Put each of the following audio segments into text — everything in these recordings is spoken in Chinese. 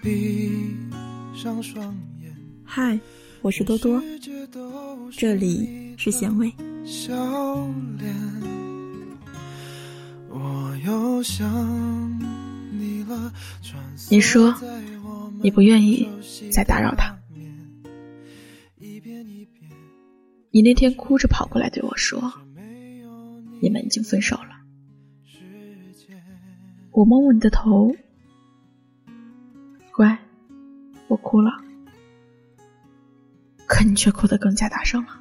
闭上双眼。嗨，我是多多，这里是咸味。笑脸，我又想你了。你说你不愿意再打扰他。你那天哭着跑过来对我说：“你们已经分手了。”我摸摸你的头，乖，我哭了。可你却哭得更加大声了。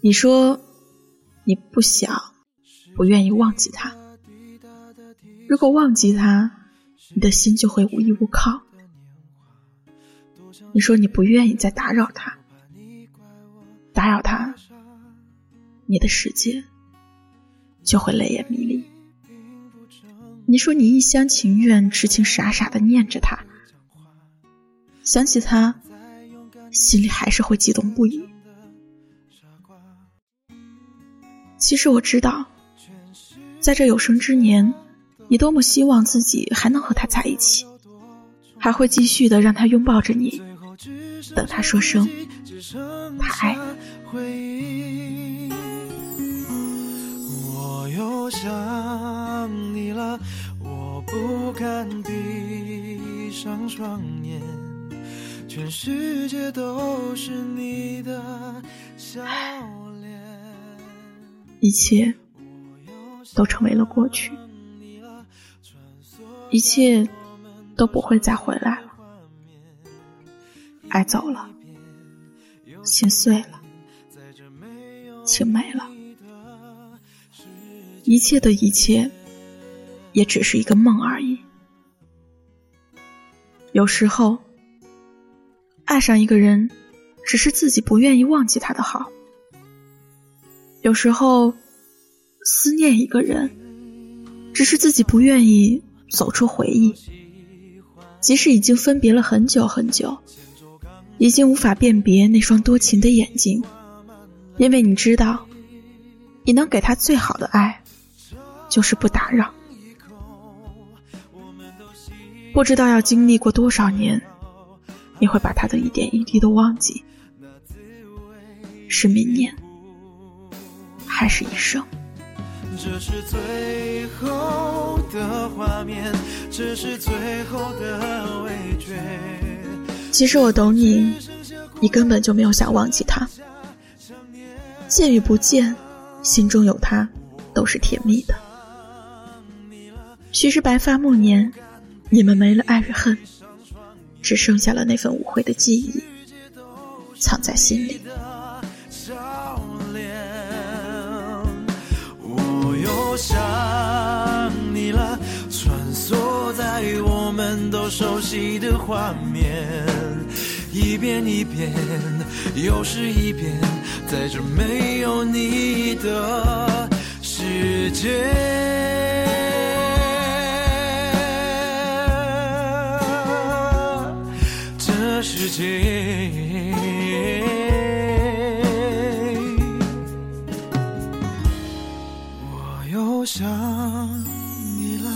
你说你不想、不愿意忘记他。如果忘记他，你的心就会无依无靠。你说你不愿意再打扰他，打扰他，你的世界就会泪眼迷离。你说你一厢情愿、痴情傻傻的念着他，想起他，心里还是会激动不已。其实我知道，在这有生之年，你多么希望自己还能和他在一起，还会继续的让他拥抱着你，等他说声他爱你。我又想双眼，全世界都是你的笑脸。一切都成为了过去，一切都不会再回来了。爱走了，心碎了，情没了，一切的一切也只是一个梦而已。有时候，爱上一个人，只是自己不愿意忘记他的好。有时候，思念一个人，只是自己不愿意走出回忆。即使已经分别了很久很久，已经无法辨别那双多情的眼睛，因为你知道，你能给他最好的爱，就是不打扰。不知道要经历过多少年，你会把他的一点一滴都忘记，是明年。还是一生。这是最后的画面，这是最后的味觉。其实我懂你，你根本就没有想忘记他。见与不见，心中有他，都是甜蜜的。许是白发暮年，你们没了爱与恨，只剩下了那份无悔的记忆，藏在心里。我又想你了，穿梭在我们都熟悉的画面，一遍一遍，又是一遍，在这没有你的世界，世界。我又想你了，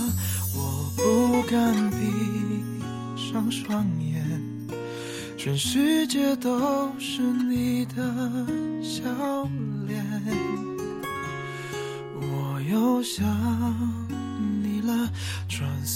我不敢闭上双眼，全世界都是你